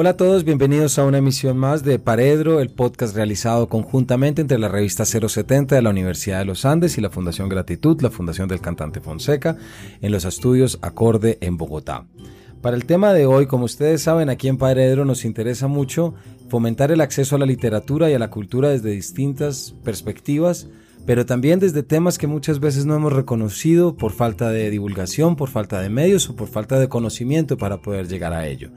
Hola a todos, bienvenidos a una emisión más de Paredro, el podcast realizado conjuntamente entre la revista 070 de la Universidad de los Andes y la Fundación Gratitud, la Fundación del Cantante Fonseca, en los estudios Acorde en Bogotá. Para el tema de hoy, como ustedes saben, aquí en Paredro nos interesa mucho fomentar el acceso a la literatura y a la cultura desde distintas perspectivas, pero también desde temas que muchas veces no hemos reconocido por falta de divulgación, por falta de medios o por falta de conocimiento para poder llegar a ello.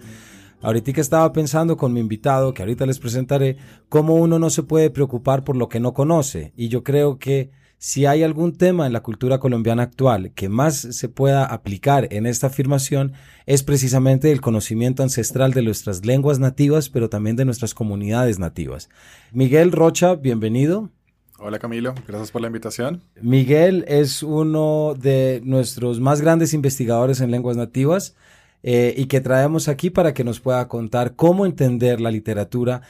Ahorita estaba pensando con mi invitado, que ahorita les presentaré, cómo uno no se puede preocupar por lo que no conoce. Y yo creo que si hay algún tema en la cultura colombiana actual que más se pueda aplicar en esta afirmación, es precisamente el conocimiento ancestral de nuestras lenguas nativas, pero también de nuestras comunidades nativas. Miguel Rocha, bienvenido. Hola Camilo, gracias por la invitación. Miguel es uno de nuestros más grandes investigadores en lenguas nativas. Eh, y que traemos aquí para que nos pueda contar cómo entender la literatura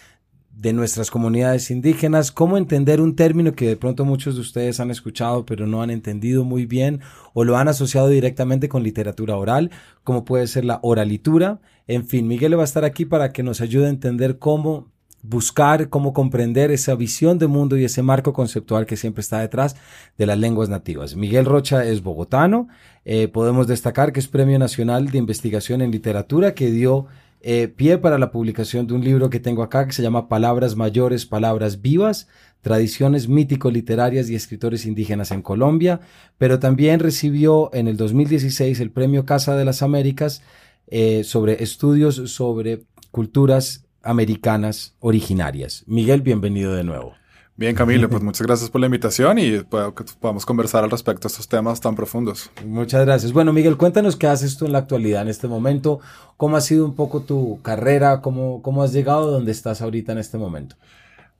de nuestras comunidades indígenas, cómo entender un término que de pronto muchos de ustedes han escuchado pero no han entendido muy bien o lo han asociado directamente con literatura oral, como puede ser la oralitura. En fin, Miguel va a estar aquí para que nos ayude a entender cómo buscar cómo comprender esa visión de mundo y ese marco conceptual que siempre está detrás de las lenguas nativas. Miguel Rocha es bogotano, eh, podemos destacar que es Premio Nacional de Investigación en Literatura que dio eh, pie para la publicación de un libro que tengo acá que se llama Palabras Mayores, Palabras Vivas, Tradiciones Mítico-Literarias y Escritores Indígenas en Colombia, pero también recibió en el 2016 el Premio Casa de las Américas eh, sobre estudios sobre culturas americanas originarias. Miguel, bienvenido de nuevo. Bien, Camilo, pues muchas gracias por la invitación y que podamos conversar al respecto de estos temas tan profundos. Muchas gracias. Bueno, Miguel, cuéntanos qué haces tú en la actualidad, en este momento, cómo ha sido un poco tu carrera, cómo, cómo has llegado a donde estás ahorita en este momento.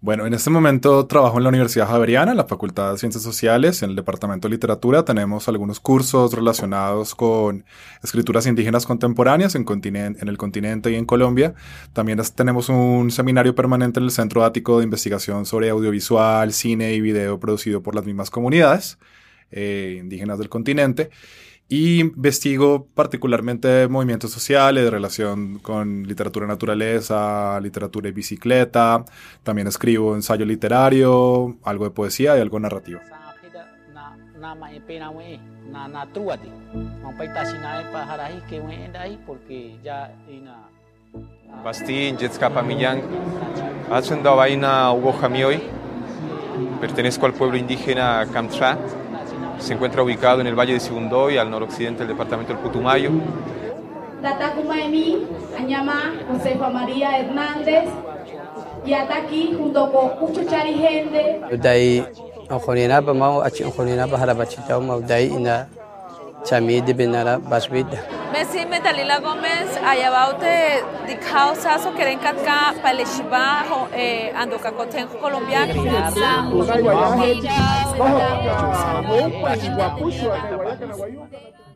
Bueno, en este momento trabajo en la Universidad Javeriana, en la Facultad de Ciencias Sociales, en el Departamento de Literatura. Tenemos algunos cursos relacionados con escrituras indígenas contemporáneas en, en el continente y en Colombia. También tenemos un seminario permanente en el Centro Ático de Investigación sobre Audiovisual, Cine y Video producido por las mismas comunidades eh, indígenas del continente. Y investigo particularmente movimientos sociales de relación con literatura naturaleza, literatura y bicicleta. También escribo ensayo literario, algo de poesía y algo narrativo. Bastín, Jetskapa Millán, Vaina Hugo Jamioy, pertenezco al pueblo indígena Kamtra se encuentra ubicado en el Valle de Sibundoy, al noroccidente del departamento del Putumayo. Tatakumaemi, Añama, Josefa María Hernández, y hasta aquí junto con muchos chari gente. Dai, Anjonina, Pamao, Anjonina, Pajarapachita, Dai, Ina, Chami, Dibinara, Baswida. Messi Metalila Gómez, Ayabaute, Dicao Saso, Kerenkatka, Paleshiba, eh, Andocacotenjo colombiano.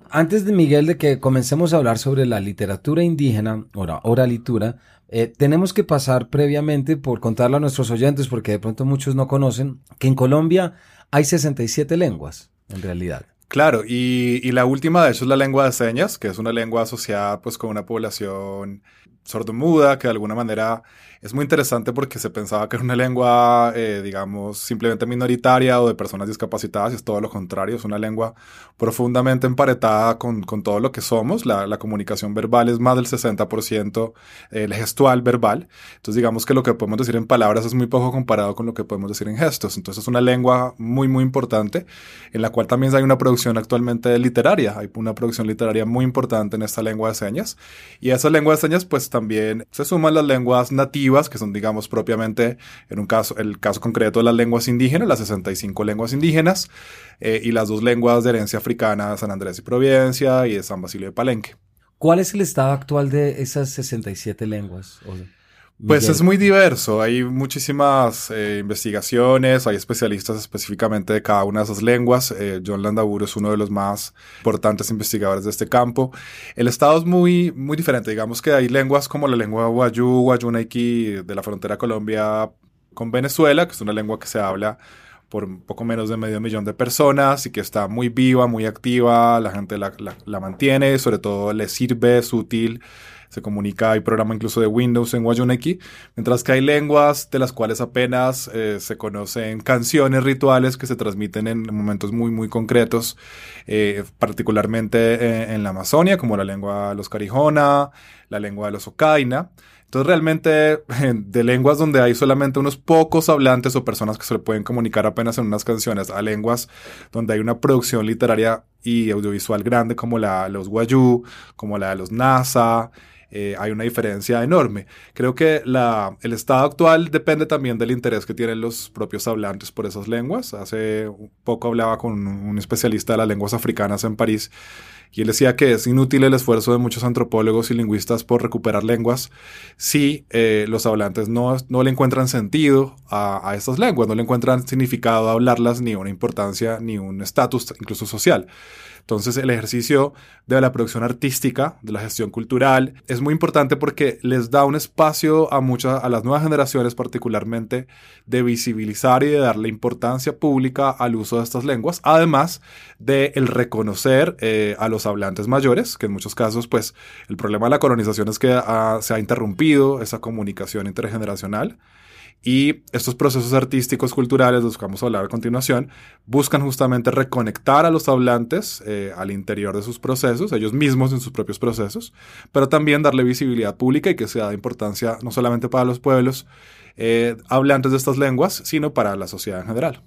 Antes de Miguel de que comencemos a hablar sobre la literatura indígena, o oralitura, eh, tenemos que pasar previamente por contarlo a nuestros oyentes, porque de pronto muchos no conocen, que en Colombia hay 67 lenguas, en realidad. Claro, y, y, la última de hecho es la lengua de señas, que es una lengua asociada pues con una población sordomuda, que de alguna manera es muy interesante porque se pensaba que era una lengua, eh, digamos, simplemente minoritaria o de personas discapacitadas, y es todo lo contrario, es una lengua profundamente emparetada con, con todo lo que somos. La, la, comunicación verbal es más del 60%, eh, el gestual verbal. Entonces, digamos que lo que podemos decir en palabras es muy poco comparado con lo que podemos decir en gestos. Entonces, es una lengua muy, muy importante, en la cual también hay una producción actualmente literaria. Hay una producción literaria muy importante en esta lengua de señas. Y esa lengua de señas, pues, también se suman las lenguas nativas, que son, digamos, propiamente, en un caso, el caso concreto de las lenguas indígenas, las 65 lenguas indígenas, eh, y las dos lenguas de herencia africana, San Andrés y Providencia, y de San Basilio de Palenque. ¿Cuál es el estado actual de esas 67 lenguas? Pues es muy diverso, hay muchísimas eh, investigaciones, hay especialistas específicamente de cada una de esas lenguas. Eh, John Landaburu es uno de los más importantes investigadores de este campo. El estado es muy, muy diferente, digamos que hay lenguas como la lengua Wayuu, Wayunaiki de la frontera Colombia con Venezuela, que es una lengua que se habla por un poco menos de medio millón de personas y que está muy viva, muy activa, la gente la, la, la mantiene, sobre todo le sirve, es útil se comunica, hay programa incluso de Windows en Wayuneki, mientras que hay lenguas de las cuales apenas eh, se conocen canciones rituales que se transmiten en momentos muy, muy concretos, eh, particularmente eh, en, la Amazonia, como la lengua de los Carijona, la lengua de los Ocaina. Entonces realmente de lenguas donde hay solamente unos pocos hablantes o personas que se le pueden comunicar apenas en unas canciones a lenguas donde hay una producción literaria y audiovisual grande como la de los Wayuu, como la de los NASA, eh, hay una diferencia enorme. Creo que la, el estado actual depende también del interés que tienen los propios hablantes por esas lenguas. Hace poco hablaba con un especialista de las lenguas africanas en París y él decía que es inútil el esfuerzo de muchos antropólogos y lingüistas por recuperar lenguas si eh, los hablantes no, no, le encuentran sentido a, a, estas lenguas, no le encuentran significado a hablarlas, ni una importancia, ni un estatus incluso social. Entonces el ejercicio de la producción artística, de la gestión cultural, es muy importante porque les da un espacio a muchas, a las nuevas generaciones particularmente, de visibilizar y de darle importancia pública al uso de estas lenguas, además de el reconocer eh, a los hablantes mayores, que en muchos casos, pues, el problema de la colonización es que se ha interrumpido esa comunicación intergeneracional. Y estos procesos artísticos, culturales, de los que vamos a hablar a continuación, buscan justamente reconectar a los hablantes eh, al interior de sus procesos, ellos mismos en sus propios procesos, pero también darle visibilidad pública y que sea de importancia no solamente para los pueblos eh, hablantes de estas lenguas, sino para la sociedad en general.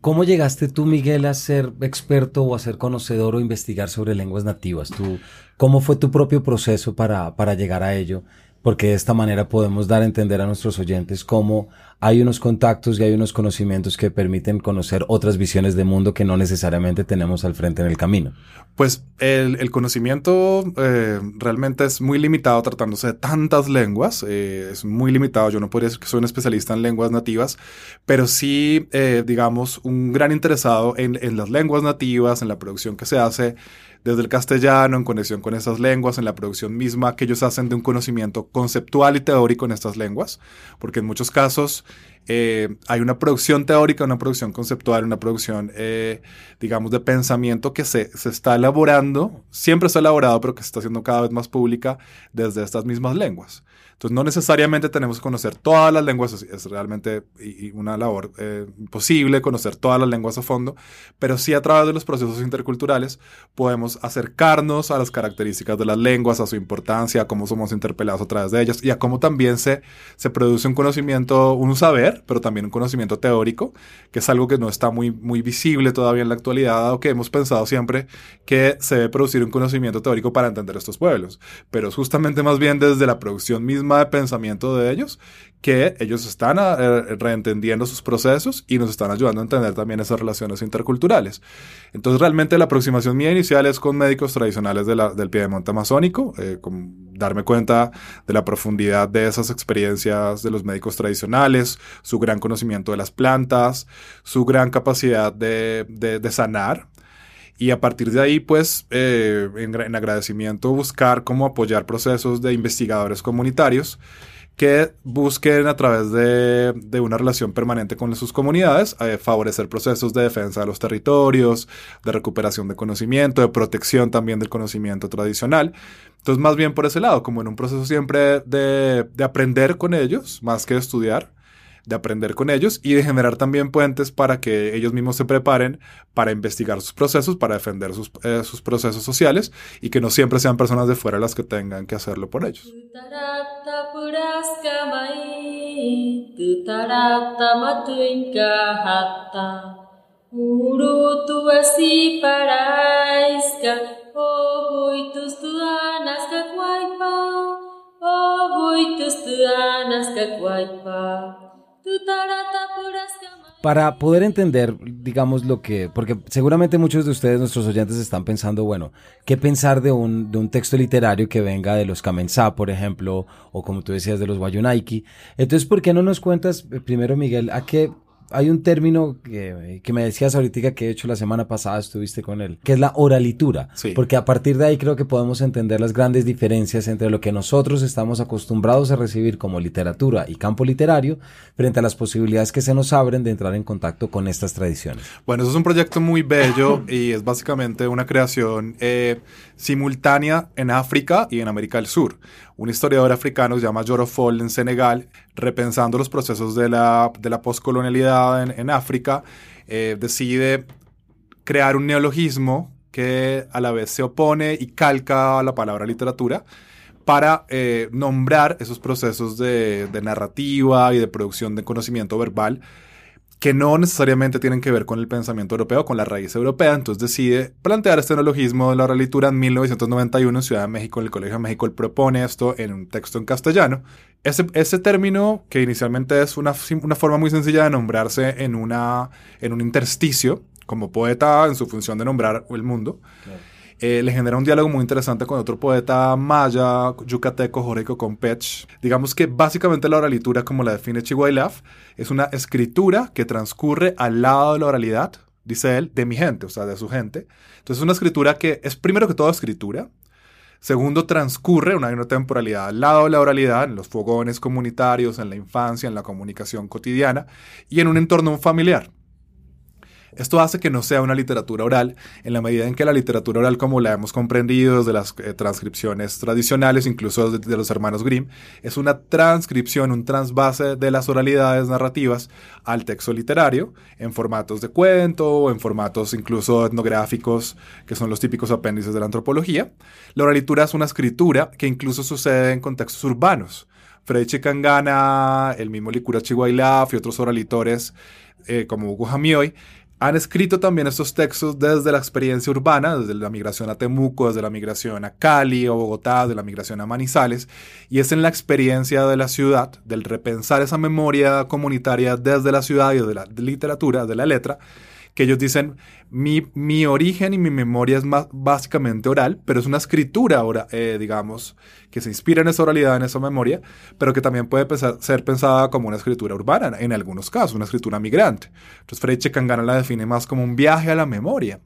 ¿Cómo llegaste tú, Miguel, a ser experto o a ser conocedor o investigar sobre lenguas nativas? ¿Tú, ¿Cómo fue tu propio proceso para, para llegar a ello? Porque de esta manera podemos dar a entender a nuestros oyentes cómo hay unos contactos y hay unos conocimientos que permiten conocer otras visiones de mundo que no necesariamente tenemos al frente en el camino. Pues el, el conocimiento eh, realmente es muy limitado tratándose de tantas lenguas, eh, es muy limitado, yo no podría decir que soy un especialista en lenguas nativas, pero sí, eh, digamos, un gran interesado en, en las lenguas nativas, en la producción que se hace desde el castellano, en conexión con esas lenguas, en la producción misma que ellos hacen de un conocimiento conceptual y teórico en estas lenguas, porque en muchos casos eh, hay una producción teórica, una producción conceptual, una producción, eh, digamos, de pensamiento que se, se, está elaborando, siempre está elaborado, pero que se está haciendo cada vez más pública desde estas mismas lenguas. Entonces, no necesariamente tenemos que conocer todas las lenguas, es realmente una labor eh, imposible conocer todas las lenguas a fondo, pero sí a través de los procesos interculturales podemos acercarnos a las características de las lenguas, a su importancia, a cómo somos interpelados a través de ellas y a cómo también se, se produce un conocimiento, un saber, pero también un conocimiento teórico, que es algo que no está muy, muy visible todavía en la actualidad, dado que hemos pensado siempre que se debe producir un conocimiento teórico para entender estos pueblos, pero justamente más bien desde la producción misma de pensamiento de ellos, que ellos están eh, reentendiendo sus procesos y nos están ayudando a entender también esas relaciones interculturales. Entonces, realmente la aproximación mía inicial es con médicos tradicionales de del Piedemonte amazónico, eh, con darme cuenta de la profundidad de esas experiencias de los médicos tradicionales, su gran conocimiento de las plantas, su gran capacidad de, de sanar, y a partir de ahí, pues, eh, en, en, agradecimiento, buscar cómo apoyar procesos de investigadores comunitarios que busquen a través de, de una relación permanente con sus comunidades, eh, favorecer procesos de defensa de los territorios, de recuperación de conocimiento, de protección también del conocimiento tradicional. Entonces, más bien por ese lado, como en un proceso siempre de, de aprender con ellos, más que estudiar de aprender con ellos y de generar también puentes para que ellos mismos se preparen para investigar sus procesos, para defender sus, eh, sus procesos sociales y que no siempre sean personas de fuera las que tengan que hacerlo por ellos. Para poder entender, digamos, lo que, porque seguramente muchos de ustedes, nuestros oyentes, están pensando, bueno, ¿qué pensar de un, de un texto literario que venga de los Kamensá, por ejemplo, o como tú decías, de los Wayunaiki? Entonces, ¿por qué no nos cuentas eh, primero, Miguel, a qué, hay un término que, que, me decías ahorita que he hecho la semana pasada, estuviste con él, que es la oralitura. Porque a partir de ahí creo que podemos entender las grandes diferencias entre lo que nosotros estamos acostumbrados a recibir como literatura y campo literario frente a las posibilidades que se nos abren de entrar en contacto con estas tradiciones. Bueno, eso es un proyecto muy bello y es básicamente una creación eh, simultánea en África y en América del Sur. Un historiador africano se llama en Senegal, repensando los procesos de la, de la postcolonialidad en, África, eh, decide crear un neologismo que a la vez se opone y calca a la palabra literatura para eh, nombrar esos procesos de, de narrativa y de producción de conocimiento verbal que no necesariamente tienen que ver con el pensamiento europeo, con la raíz europea. Entonces decide plantear este neologismo de la oralitura en 1991 en Ciudad de México, en el Colegio de México. Él propone esto en un texto en castellano. Ese, término, que inicialmente es una, una, forma muy sencilla de nombrarse en, una, en un intersticio, como poeta en su función de nombrar el mundo. Eh, le genera un diálogo muy interesante con otro poeta maya, yucateco, Joreco Compech. Digamos que básicamente la oralitura, como la define Chihuahilaf, es una escritura que transcurre al lado de la oralidad, dice él, de mi gente, o sea, de su gente. Entonces es una escritura que es primero que todo escritura, Segundo, transcurre una, una temporalidad al lado de la oralidad, en los fogones comunitarios, en la infancia, en la comunicación cotidiana y en un entorno familiar. Esto hace que no sea una literatura oral, en la medida en que la literatura oral, como la hemos comprendido desde las eh, transcripciones tradicionales, incluso de, los hermanos Grimm, es una transcripción, un transvase de las oralidades narrativas al texto literario, en formatos de cuento o en formatos incluso etnográficos, que son los típicos apéndices de la antropología. La oralitura es una escritura que incluso sucede en contextos urbanos. Freddy Chicangana, el mismo Licura Chihuahilaf y otros oralitores eh, como Hugo Jamioy han escrito también estos textos desde la experiencia urbana, desde la migración a Temuco, desde la migración a Cali o Bogotá, desde la migración a Manizales, y es en la experiencia de la ciudad, del repensar esa memoria comunitaria desde la ciudad y de la literatura, de la letra, que ellos dicen, mi, mi origen y mi memoria es más básicamente oral, pero es una escritura, ahora, eh, digamos, que se inspira en esa oralidad, en esa memoria, pero que también puede ser pensada como una escritura urbana, en algunos casos, una escritura migrante. Entonces, Fred Chekangana la define más como un viaje a la memoria.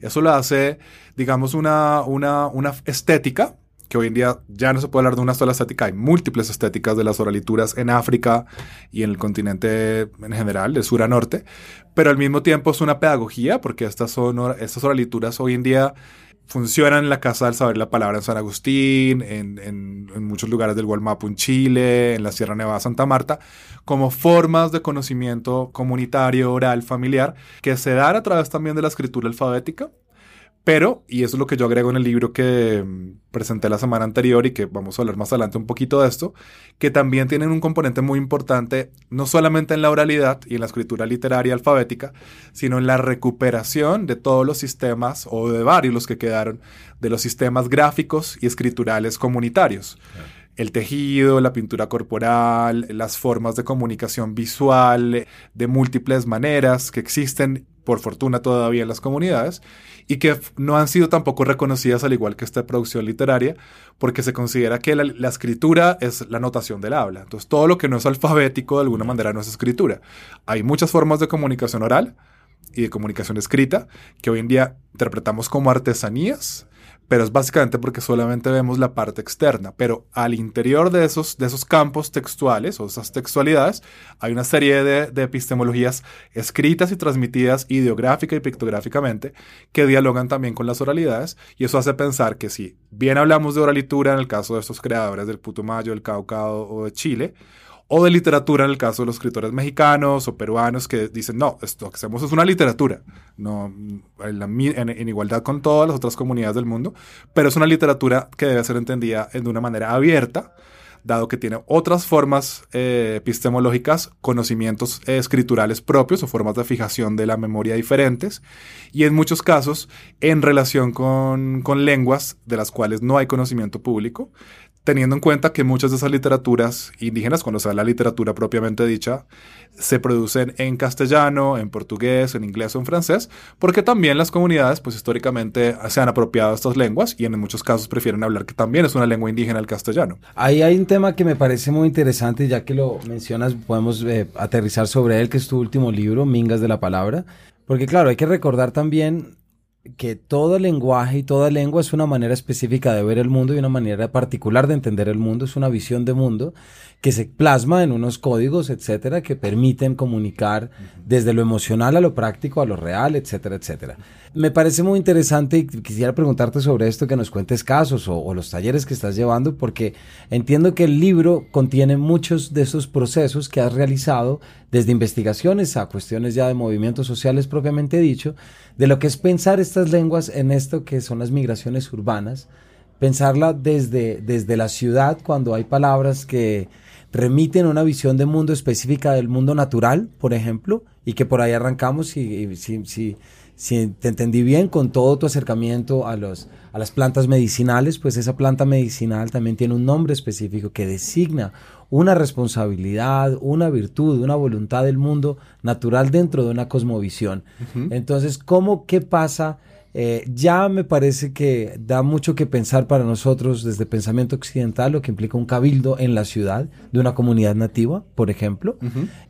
Eso lo hace, digamos, una, una, una estética que hoy en día ya no se puede hablar de una sola estética, hay múltiples estéticas de las oralituras en África y en el continente en general, de sur a norte, pero al mismo tiempo es una pedagogía, porque estas, son, estas oralituras hoy en día funcionan en la Casa del Saber la Palabra en San Agustín, en, en, muchos lugares del Gualmapu en Chile, en la Sierra Nevada Santa Marta, como formas de conocimiento comunitario, oral, familiar, que se dan a través también de la escritura alfabética pero, y eso es lo que yo agrego en el libro que mm, presenté la semana anterior y que vamos a hablar más adelante un poquito de esto, que también tienen un componente muy importante, no solamente en la oralidad y en la escritura literaria alfabética, sino en la recuperación de todos los sistemas, o de varios los que quedaron, de los sistemas gráficos y escriturales comunitarios. el tejido, la pintura corporal, las formas de comunicación visual de múltiples maneras que existen por fortuna todavía en las comunidades y que no han sido tampoco reconocidas al igual que esta producción literaria, porque se considera que la, escritura es la notación del habla. Entonces, todo lo que no es alfabético de alguna manera no es escritura. Hay muchas formas de comunicación oral y de comunicación escrita que hoy en día interpretamos como artesanías pero es básicamente porque solamente vemos la parte externa, pero al interior de esos, de esos campos textuales o esas textualidades hay una serie de, de epistemologías escritas y transmitidas ideográfica y pictográficamente que dialogan también con las oralidades y eso hace pensar que si bien hablamos de oralitura en el caso de estos creadores del Putumayo, del Cauca o de Chile, o de literatura en el caso de los escritores mexicanos o peruanos que dicen, no, esto que hacemos es una literatura, no, en, igualdad con todas las otras comunidades del mundo, pero es una literatura que debe ser entendida de una manera abierta, dado que tiene otras formas eh, epistemológicas, conocimientos eh, escriturales propios o formas de fijación de la memoria diferentes, y en muchos casos en relación con, con lenguas de las cuales no hay conocimiento público, teniendo en cuenta que muchas de esas literaturas indígenas, cuando sea la literatura propiamente dicha, se producen en castellano, en portugués, en inglés o en francés, porque también las comunidades, pues históricamente se han apropiado estas lenguas y en muchos casos prefieren hablar que también es una lengua indígena el castellano. Ahí hay un tema que me parece muy interesante, ya que lo mencionas, podemos eh, aterrizar sobre él, que es tu último libro, Mingas de la Palabra, porque claro, hay que recordar también que todo lenguaje y toda lengua es una manera específica de ver el mundo y una manera particular de entender el mundo, es una visión de mundo que se plasma en unos códigos, etcétera, que permiten comunicar desde lo emocional a lo práctico, a lo real, etcétera, etcétera. Me parece muy interesante y quisiera preguntarte sobre esto, que nos cuentes casos o, los talleres que estás llevando, porque entiendo que el libro contiene muchos de esos procesos que has realizado, desde investigaciones a cuestiones ya de movimientos sociales propiamente dicho, de lo que es pensar estas lenguas en esto que son las migraciones urbanas, pensarla desde, desde la ciudad cuando hay palabras que remiten una visión de mundo específica del mundo natural, por ejemplo, y que por ahí arrancamos y, si, si, te entendí bien con todo tu acercamiento a, los, a las plantas medicinales, pues esa planta medicinal también tiene un nombre específico que designa una responsabilidad, una virtud, una voluntad del mundo natural dentro de una cosmovisión. Entonces, ¿cómo, qué pasa? Eh, ya me parece que da mucho que pensar para nosotros desde pensamiento occidental, lo que implica un cabildo en la ciudad de una comunidad nativa, por ejemplo.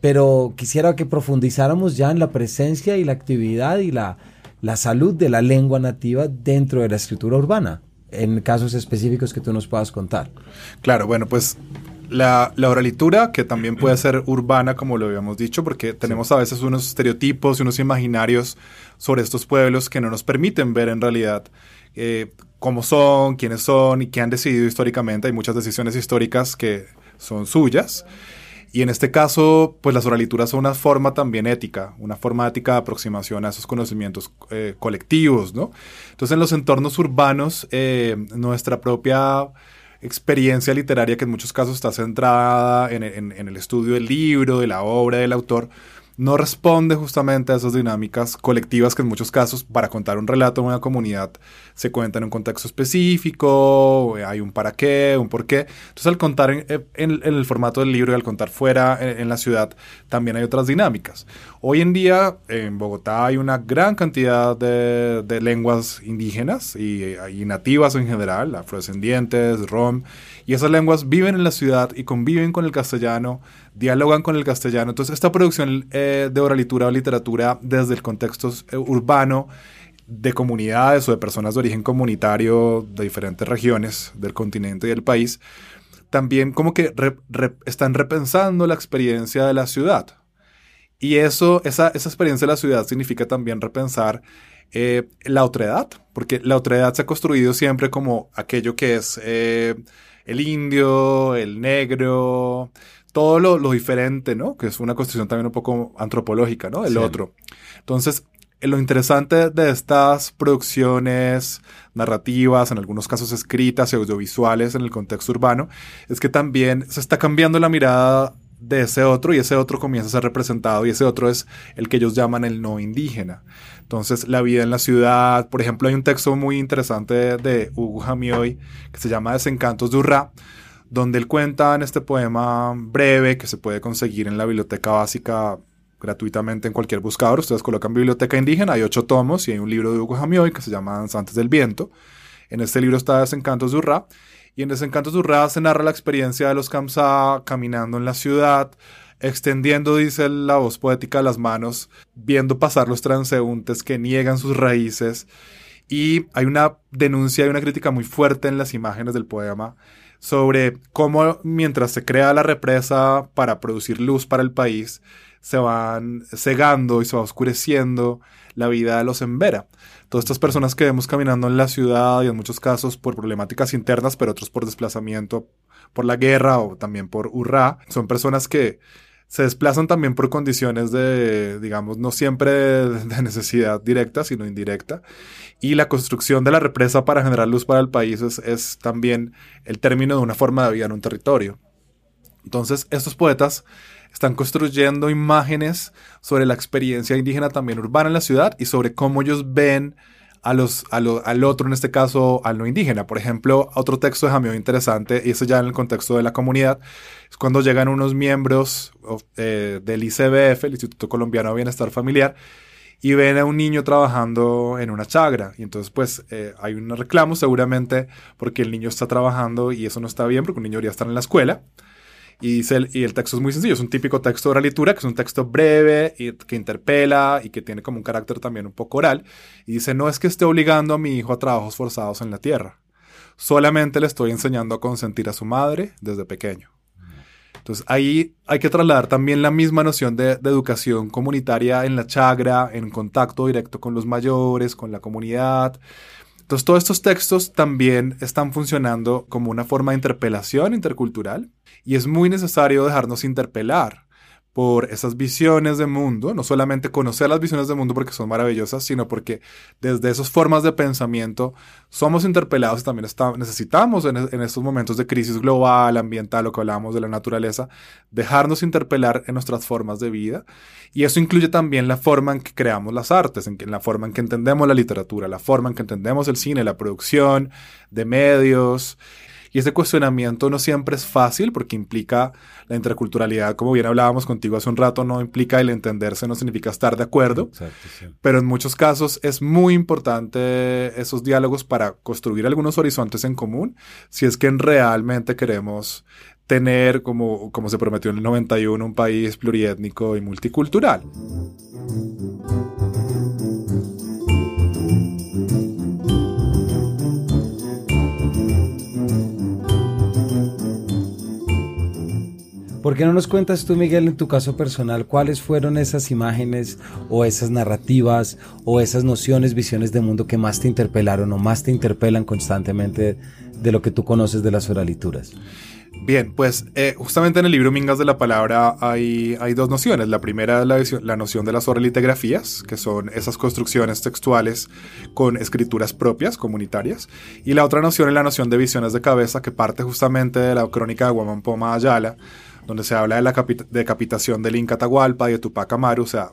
Pero quisiera que profundizáramos ya en la presencia y la actividad y la, la salud de la lengua nativa dentro de la escritura urbana, en casos específicos que tú nos puedas contar. Claro, bueno, pues la, la, oralitura, que también puede ser urbana, como lo habíamos dicho, porque tenemos a veces unos estereotipos y unos imaginarios sobre estos pueblos que no nos permiten ver en realidad eh, cómo son, quiénes son y qué han decidido históricamente. Hay muchas decisiones históricas que son suyas. Y en este caso, pues las oralituras son una forma también ética, una forma ética de aproximación a esos conocimientos eh, colectivos, ¿no? Entonces, en los entornos urbanos, eh, nuestra propia experiencia literaria que en muchos casos está centrada en, el estudio del libro, de la obra del autor, no responde justamente a esas dinámicas colectivas que en muchos casos para contar un relato en una comunidad se cuenta en un contexto específico, hay un para qué, un por qué. Entonces al contar en, el formato del libro y al contar fuera en, la ciudad también hay otras dinámicas. Hoy en día en Bogotá hay una gran cantidad de, lenguas indígenas y, y, nativas en general, afrodescendientes, rom, y esas lenguas viven en la ciudad y conviven con el castellano dialogan con el castellano. Entonces, esta producción eh, de oralitura o literatura desde el contexto eh, urbano, de comunidades o de personas de origen comunitario de diferentes regiones del continente y del país, también como que están repensando la experiencia de la ciudad. Y eso, esa, esa experiencia de la ciudad significa también repensar eh, la otredad, porque la otredad se ha construido siempre como aquello que es el indio, el negro, todo lo, diferente, ¿no? Que es una construcción también un poco antropológica, ¿no? El otro. Entonces, lo interesante de estas producciones narrativas, en algunos casos escritas y audiovisuales en el contexto urbano, es que también se está cambiando la mirada de ese otro y ese otro comienza a ser representado y ese otro es el que ellos llaman el no indígena. Entonces, la vida en la ciudad, por ejemplo, hay un texto muy interesante de Hugo Jamioy que se llama Desencantos de Urrá, donde él cuenta en este poema breve que se puede conseguir en la biblioteca básica gratuitamente en cualquier buscador. Ustedes colocan biblioteca indígena, hay ocho tomos y hay un libro de Hugo Jamioy que se llama Danzantes del Viento. En este libro está Desencantos de Urrá. Y en Desencantos de Urrá se narra la experiencia de los Kamsá caminando en la ciudad, extendiendo, dice la voz poética, las manos, viendo pasar los transeúntes que niegan sus raíces. Y hay una denuncia y una crítica muy fuerte en las imágenes del poema sobre cómo mientras se crea la represa para producir luz para el país, se van cegando y se va oscureciendo la vida de los Embera. Todas estas personas que vemos caminando en la ciudad y en muchos casos por problemáticas internas, pero otros por desplazamiento por la guerra o también por hurra, son personas que se desplazan también por condiciones de, digamos, no siempre de necesidad directa, sino indirecta. Y la construcción de la represa para generar luz para el país es, también el término de una forma de vida en un territorio. Entonces, estos poetas están construyendo imágenes sobre la experiencia indígena también urbana en la ciudad y sobre cómo ellos ven al otro, en este caso al no indígena. Por ejemplo, otro texto de Jamio interesante, y ese ya en el contexto de la comunidad, es cuando llegan unos miembros eh, del ICBF, el Instituto Colombiano de Bienestar Familiar, y ven a un niño trabajando en una chagra. Y entonces, pues, eh, hay un reclamo seguramente porque el niño está trabajando y eso no está bien porque un niño debería estar en la escuela. Y, y el texto es muy sencillo, es un típico texto de oralitura, que es un texto breve y que interpela y que tiene como un carácter también un poco oral. Y dice, no es que esté obligando a mi hijo a trabajos forzados en la tierra, solamente le estoy enseñando a consentir a su madre desde pequeño. Entonces ahí hay que trasladar también la misma noción de, de, educación comunitaria en la chagra, en contacto directo con los mayores, con la comunidad. Entonces todos estos textos también están funcionando como una forma de interpelación intercultural y es muy necesario dejarnos interpelar por esas visiones de mundo, no solamente conocer las visiones de mundo porque son maravillosas, sino porque desde esas formas de pensamiento somos interpelados y también necesitamos en, estos momentos de crisis global, ambiental, lo que hablábamos de la naturaleza, dejarnos interpelar en nuestras formas de vida. Y eso incluye también la forma en que creamos las artes, en, en la forma en que entendemos la literatura, la forma en que entendemos el cine, la producción de medios, y ese cuestionamiento no siempre es fácil porque implica la interculturalidad, como bien hablábamos contigo hace un rato, no implica el entenderse, no significa estar de acuerdo. Pero en muchos casos es muy importante esos diálogos para construir algunos horizontes en común, si es que realmente queremos tener, como, como se prometió en el 91, un país pluriétnico y multicultural. ¿Por qué no nos cuentas tú, Miguel, en tu caso personal, cuáles fueron esas imágenes o esas narrativas o esas nociones, visiones de mundo que más te interpelaron o más te interpelan constantemente de lo que tú conoces de las oralituras? Bien, pues eh, justamente en el libro Mingas de la Palabra hay, hay dos nociones. La primera es la, la, noción de las oralitegrafías, que son esas construcciones textuales con escrituras propias, comunitarias. Y la otra noción es la noción de visiones de cabeza, que parte justamente de la crónica de Guamampoma Ayala, donde se habla de la decapitación del Inca Tahualpa y de Tupac Amaru. O sea,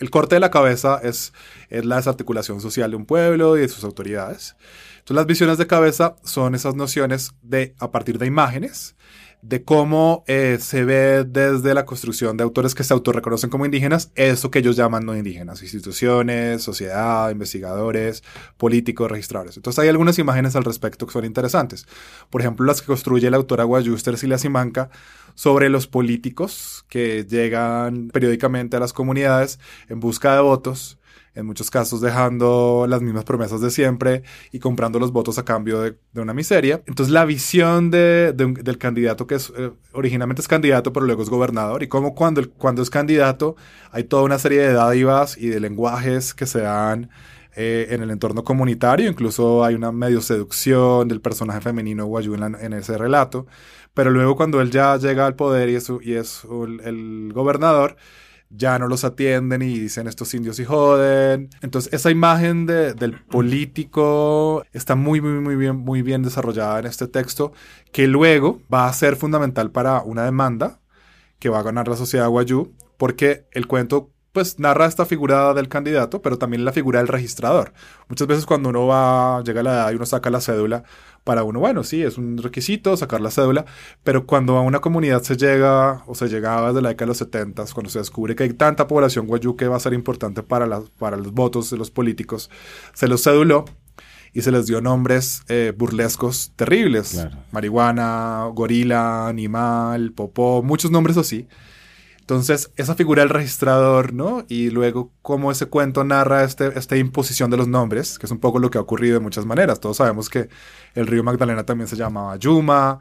el corte de la cabeza es, es la desarticulación social de un pueblo y de sus autoridades. Entonces, las visiones de cabeza son esas nociones de, a partir de imágenes, de cómo eh, se ve desde la construcción de autores que se autorreconocen como indígenas, eso que ellos llaman no indígenas, instituciones, sociedad, investigadores, políticos, registradores. Entonces hay algunas imágenes al respecto que son interesantes. Por ejemplo, las que construye la autora Guayuster Silia Simanca sobre los políticos que llegan periódicamente a las comunidades en busca de votos en muchos casos dejando las mismas promesas de siempre y comprando los votos a cambio de, una miseria. Entonces la visión de, del candidato que es, eh, originalmente es candidato pero luego es gobernador y cómo cuando, cuando es candidato hay toda una serie de dádivas y de lenguajes que se dan eh, en el entorno comunitario, incluso hay una medio seducción del personaje femenino Guayú en, en, ese relato, pero luego cuando él ya llega al poder y es, y es el, el gobernador, ya no los atienden y dicen estos indios y joden. Entonces, esa imagen de, del político está muy, muy, muy bien, muy bien desarrollada en este texto, que luego va a ser fundamental para una demanda que va a ganar la sociedad guayú, porque el cuento pues narra esta figura del candidato, pero también la figura del registrador. Muchas veces cuando uno va, llega a la edad y uno saca la cédula, para uno, bueno, sí, es un requisito sacar la cédula, pero cuando a una comunidad se llega o se llegaba desde la década de los 70, cuando se descubre que hay tanta población guayú que va a ser importante para, para los votos de los políticos, se los ceduló y se les dio nombres eh, burlescos terribles. Marihuana, gorila, animal, popó, muchos nombres así. Entonces, esa figura del registrador, ¿no? Y luego cómo ese cuento narra este, esta imposición de los nombres, que es un poco lo que ha ocurrido de muchas maneras. Todos sabemos que el río Magdalena también se llamaba Yuma,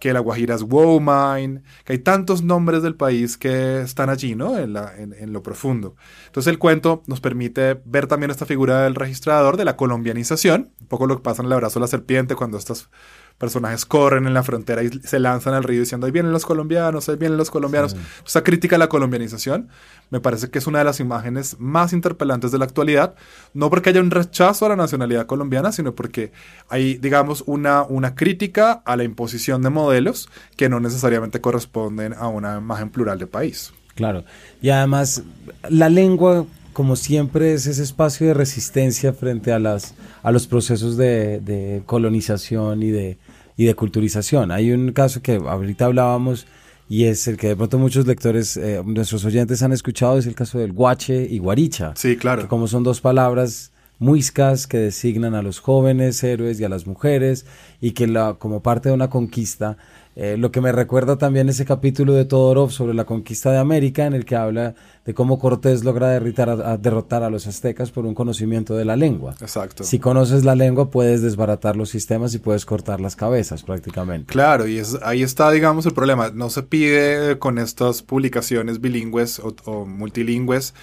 que la Guajira es Womine, que hay tantos nombres del país que están allí, ¿no? En, la, en, en, lo profundo. Entonces el cuento nos permite ver también esta figura del registrador, de la colombianización, un poco lo que pasa en el abrazo de la serpiente, cuando estas personajes corren en la frontera y se lanzan al río diciendo, ahí vienen los colombianos, ahí vienen los colombianos. Esa crítica a la colombianización me parece que es una de las imágenes más interpelantes de la actualidad, no porque haya un rechazo a la nacionalidad colombiana, sino porque hay, digamos, una, una crítica a la imposición de modelos que no necesariamente corresponden a una imagen plural de país. Claro, y además la lengua como siempre, es ese espacio de resistencia frente a, las, a los procesos de, de colonización y de, y de culturización. Hay un caso que ahorita hablábamos y es el que de pronto muchos lectores, eh, nuestros oyentes han escuchado, es el caso del guache y guaricha. Sí, claro. Que como son dos palabras muiscas que designan a los jóvenes héroes y a las mujeres y que la, como parte de una conquista eh, lo que me recuerda también ese capítulo de Todorov sobre la conquista de América, en el que habla de cómo Cortés logra derrotar a, los aztecas por un conocimiento de la lengua. Exacto. Si conoces la lengua, puedes desbaratar los sistemas y puedes cortar las cabezas prácticamente. Claro, y es, ahí está, digamos, el problema. No se pide con estas publicaciones bilingües o, multilingües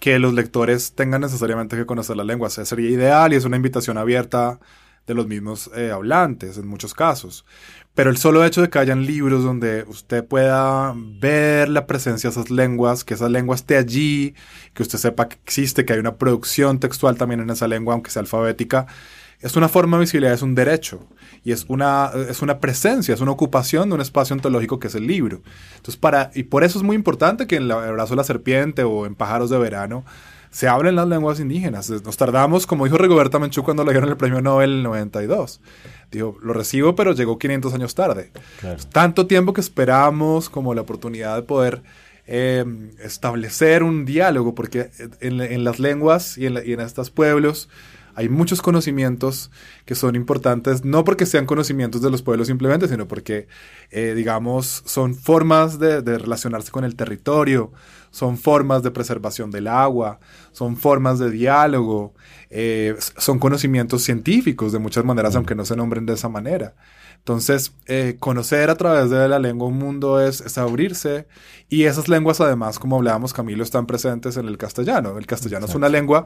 que los lectores tengan necesariamente que conocer la lengua. Esa sería ideal y es una invitación abierta de los mismos eh, hablantes en muchos casos. Pero el solo hecho de que hayan libros donde usted pueda ver la presencia de esas lenguas, que esa lengua esté allí, que usted sepa que existe, que hay una producción textual también en esa lengua, aunque sea alfabética, es una forma de visibilidad, es un derecho y es una, es una presencia, es una ocupación de un espacio ontológico que es el libro. Entonces, para, y por eso es muy importante que en El abrazo de la serpiente o en Pájaros de Verano se hablen las lenguas indígenas. Nos tardamos, como dijo Rigoberta Menchú cuando le dieron el premio Nobel en el 92. Dijo, lo recibo, pero llegó 500 años tarde. Tanto tiempo que esperamos como la oportunidad de poder eh, establecer un diálogo, porque en, las lenguas y en, y en estos pueblos hay muchos conocimientos que son importantes, no porque sean conocimientos de los pueblos simplemente, sino porque, eh, digamos, son formas de, relacionarse con el territorio, son formas de preservación del agua, son formas de diálogo, eh, son conocimientos científicos de muchas maneras, aunque no se nombren de esa manera. Entonces, eh, conocer a través de la lengua un mundo es, es, abrirse y esas lenguas además, como hablábamos Camilo, están presentes en el castellano. El castellano es una lengua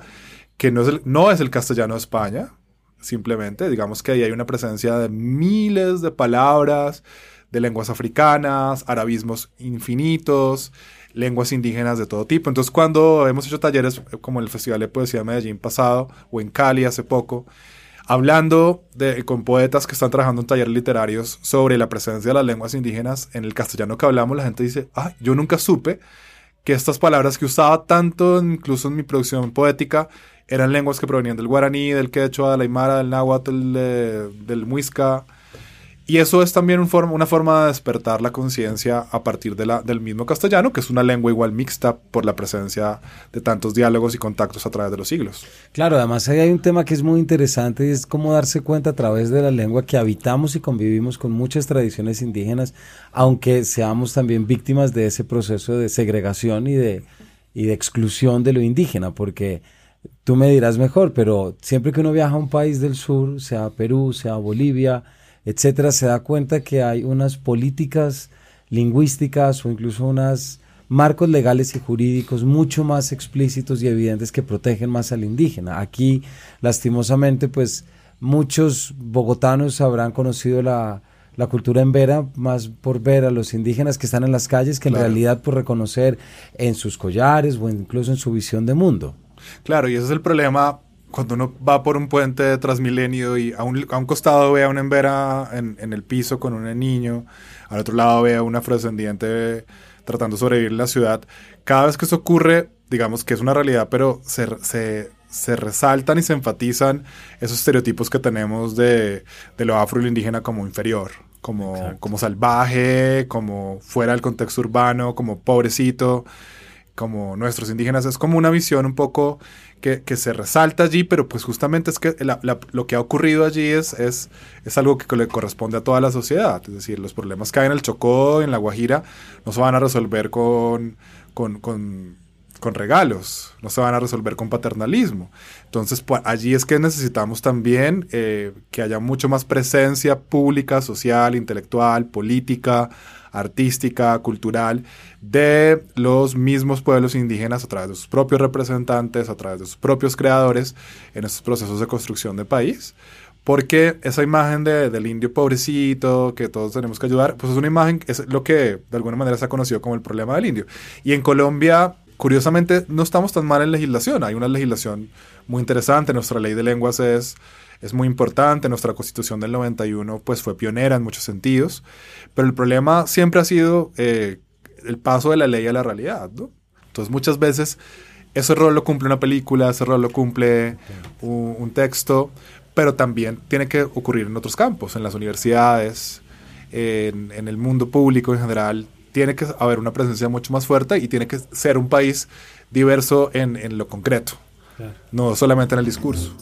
que no es, el, no es el castellano de España, simplemente, digamos que ahí hay una presencia de miles de palabras, de lenguas africanas, arabismos infinitos, lenguas indígenas de todo tipo. Entonces, cuando hemos hecho talleres como el Festival de Poesía de Medellín pasado o en Cali hace poco, hablando de, con poetas que están trabajando en talleres literarios sobre la presencia de las lenguas indígenas en el castellano que hablamos, la gente dice, ah, yo nunca supe que estas palabras que usaba tanto incluso en mi producción poética eran lenguas que provenían del guaraní, del quechua, del aymara, del náhuatl, del muisca. Y eso es también una forma de despertar la conciencia a partir de la, del mismo castellano, que es una lengua igual mixta por la presencia de tantos diálogos y contactos a través de los siglos. Claro, además ahí hay un tema que es muy interesante y es cómo darse cuenta a través de la lengua que habitamos y convivimos con muchas tradiciones indígenas, aunque seamos también víctimas de ese proceso de segregación y de, y de exclusión de lo indígena, porque tú me dirás mejor, pero siempre que uno viaja a un país del sur, sea Perú, sea Bolivia, etcétera, se da cuenta que hay unas políticas lingüísticas o incluso unos marcos legales y jurídicos mucho más explícitos y evidentes que protegen más al indígena. Aquí, lastimosamente, pues muchos bogotanos habrán conocido la, cultura en Vera más por ver a los indígenas que están en las calles que en realidad por reconocer en sus collares o incluso en su visión de mundo. Claro, y ese es el problema cuando uno va por un puente de Transmilenio y a un, a un costado ve a una embera en, en, el piso con un niño, al otro lado ve a un afrodescendiente tratando de sobrevivir en la ciudad, cada vez que eso ocurre, digamos que es una realidad, pero se, se, se resaltan y se enfatizan esos estereotipos que tenemos de, de lo afro y lo indígena como inferior, como, como salvaje, como fuera del contexto urbano, como pobrecito como nuestros indígenas, es como una visión un poco que, que se resalta allí, pero pues justamente es que lo que ha ocurrido allí es, es, es algo que le corresponde a toda la sociedad, es decir, los problemas que hay en el Chocó, en la Guajira, no se van a resolver con, con, con, con regalos, no se van a resolver con paternalismo. Entonces, pues, allí es que necesitamos también eh, que haya mucho más presencia pública, social, intelectual, política, artística, cultural de los mismos pueblos indígenas a través de sus propios representantes, a través de sus propios creadores en estos procesos de construcción de país. Porque esa imagen de, del indio pobrecito, que todos tenemos que ayudar, pues es una imagen, es lo que de alguna manera se ha conocido como el problema del indio. Y en Colombia, curiosamente, no estamos tan mal en legislación. Hay una legislación muy interesante. Nuestra ley de lenguas es es muy importante. Nuestra constitución del 91 pues fue pionera en muchos sentidos, pero el problema siempre ha sido eh, el paso de la ley a la realidad. Entonces muchas veces ese rol lo cumple una película, ese rol lo cumple un, texto, pero también tiene que ocurrir en otros campos, en las universidades, en, el mundo público en general. Tiene que haber una presencia mucho más fuerte y tiene que ser un país diverso en, lo concreto, no solamente en el discurso.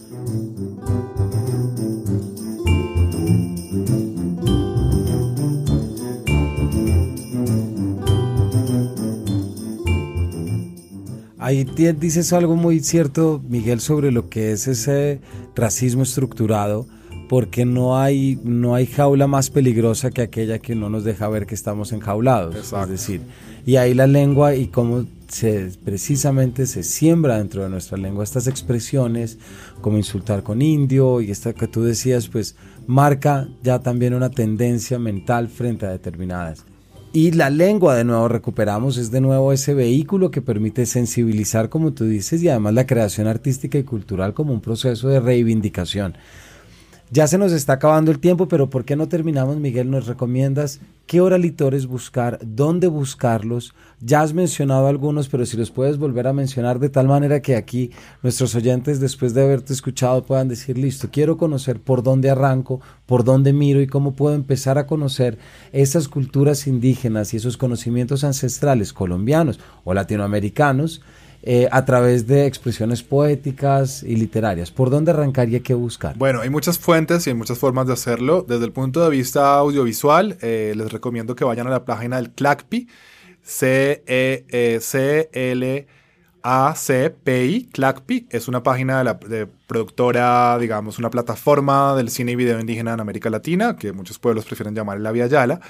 Ahí dices algo muy cierto, Miguel, sobre lo que es ese racismo estructurado, porque no hay, no hay jaula más peligrosa que aquella que no nos deja ver que estamos enjaulados. Es decir, y ahí la lengua y cómo se, precisamente se siembra dentro de nuestra lengua estas expresiones, como insultar con indio y esta que tú decías, pues marca ya también una tendencia mental frente a determinadas. Y la lengua, de nuevo, recuperamos, es de nuevo ese vehículo que permite sensibilizar, como tú dices, y además la creación artística y cultural como un proceso de reivindicación. Ya se nos está acabando el tiempo, pero ¿por qué no terminamos, Miguel? ¿Nos recomiendas qué oralitores buscar, dónde buscarlos? Ya has mencionado algunos, pero si los puedes volver a mencionar de tal manera que aquí nuestros oyentes, después de haberte escuchado, puedan decir, listo, quiero conocer por dónde arranco, por dónde miro y cómo puedo empezar a conocer esas culturas indígenas y esos conocimientos ancestrales colombianos o latinoamericanos eh, a través de expresiones poéticas y literarias. ¿Por dónde arrancaría que buscar? Bueno, hay muchas fuentes y hay muchas formas de hacerlo. Desde el punto de vista audiovisual, eh, les recomiendo que vayan a la página del CLACPI, C-E-C-L ACPI, CLACPI, es una página de, la, productora, digamos, una plataforma del cine y video indígena en América Latina, que muchos pueblos prefieren llamar la Vía Yala.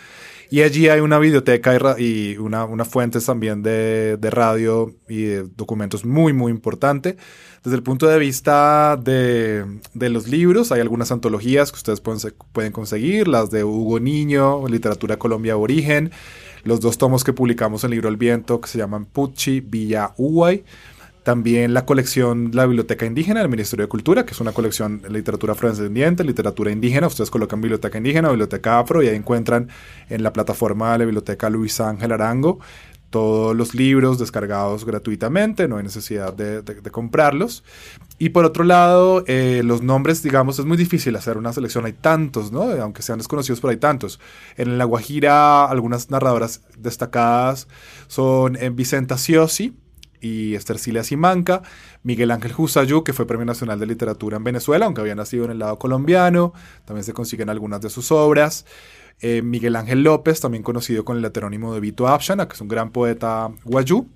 Y allí hay una biblioteca y, una, una fuente también de, de, radio y documentos muy, muy importante. Desde el punto de vista de, de, los libros, hay algunas antologías que ustedes pueden, pueden conseguir, las de Hugo Niño, Literatura Colombia Origen, los dos tomos que publicamos en Libro El Viento, que se llaman Puchi, Villa Uguay. También la colección La Biblioteca Indígena del Ministerio de Cultura, que es una colección de literatura afrodescendiente, literatura indígena. Ustedes colocan Biblioteca Indígena Biblioteca Afro y ahí encuentran en la plataforma de la Biblioteca Luis Ángel Arango todos los libros descargados gratuitamente, no hay necesidad de, comprarlos. Y por otro lado, eh, los nombres, digamos, es muy difícil hacer una selección, hay tantos, ¿no? Aunque sean desconocidos, pero hay tantos. En La Guajira, algunas narradoras destacadas son en Vicenta Siosi, y Cilia Simanca, Miguel Ángel Jusayú, que fue Premio Nacional de Literatura en Venezuela, aunque había nacido en el lado colombiano, también se consiguen algunas de sus obras. Eh, Miguel Ángel López, también conocido con el heterónimo de Vito Abshana, que es un gran poeta guayú.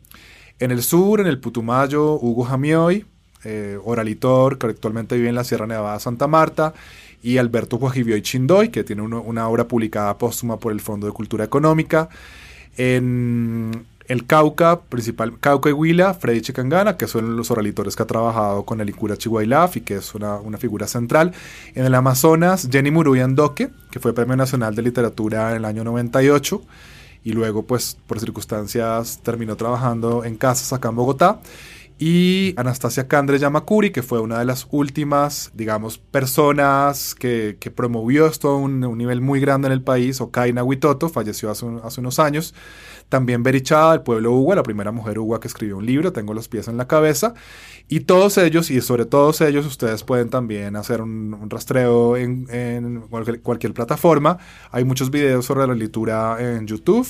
En el sur, en el Putumayo, Hugo Jamioy, eh, oralitor, que actualmente vive en la Sierra Nevada Santa Marta, y Alberto Guajibioy Chindoy, que tiene una obra publicada póstuma por el Fondo de Cultura Económica. En el Cauca, principal Cauca y Huila, Freddy Chicangana, que son los oralitores que ha trabajado con el Icura Chihuailaf y que es una, figura central. En el Amazonas, Jenny Muruyandoque, que fue Premio Nacional de Literatura en el año 98 y luego, pues, por circunstancias terminó trabajando en casas acá en Bogotá. Y Anastasia Candre Yamakuri, que fue una de las últimas, digamos, personas que, promovió esto a un, nivel muy grande en el país, Okaina Huitoto, falleció hace, hace unos años. También Berichada, el pueblo Uwa, la primera mujer Uwa que escribió un libro, tengo los pies en la cabeza. Y todos ellos, y sobre todos ellos, ustedes pueden también hacer un, rastreo en, cualquier, plataforma. Hay muchos videos sobre la lectura en YouTube.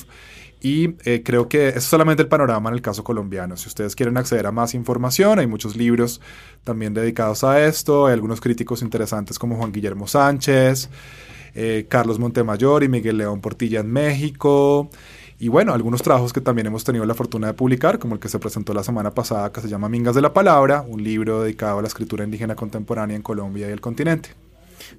Y eh, creo que es solamente el panorama en el caso colombiano. Si ustedes quieren acceder a más información, hay muchos libros también dedicados a esto. Hay algunos críticos interesantes como Juan Guillermo Sánchez, eh, Carlos Montemayor y Miguel León Portilla en México. Y bueno, algunos trabajos que también hemos tenido la fortuna de publicar, como el que se presentó la semana pasada, que se llama Mingas de la Palabra, un libro dedicado a la escritura indígena contemporánea en Colombia y el continente.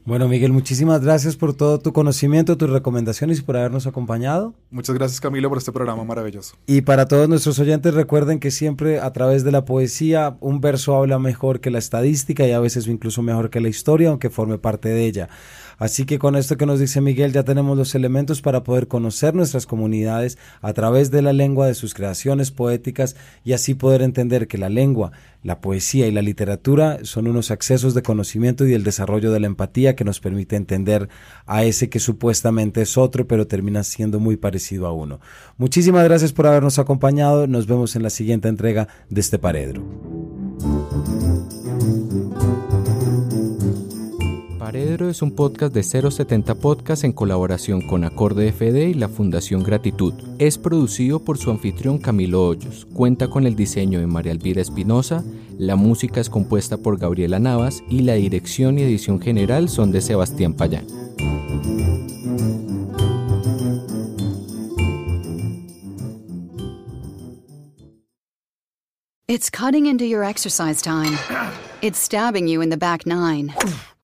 Bueno, Miguel, muchísimas gracias por todo tu conocimiento, tus recomendaciones y por habernos acompañado. Muchas gracias, Camilo, por este programa maravilloso. Y para todos nuestros oyentes, recuerden que siempre a través de la poesía, un verso habla mejor que la estadística y a veces incluso mejor que la historia, aunque forme parte de ella. Así que con esto que nos dice Miguel ya tenemos los elementos para poder conocer nuestras comunidades a través de la lengua, de sus creaciones poéticas y así poder entender que la lengua, la poesía y la literatura son unos accesos de conocimiento y el desarrollo de la empatía que nos permite entender a ese que supuestamente es otro, pero termina siendo muy parecido a uno. Muchísimas gracias por habernos acompañado. Nos vemos en la siguiente entrega de este Paredro. Paredro es un podcast de 070 Podcast en colaboración con Acorde FD y la Fundación Gratitud. Es producido por su anfitrión Camilo Hoyos. Cuenta con el diseño de María Elvira Espinosa, la música es compuesta por Gabriela Navas y la dirección y edición general son de Sebastián Payán. It's cutting into your exercise time. It's stabbing you in the back nine.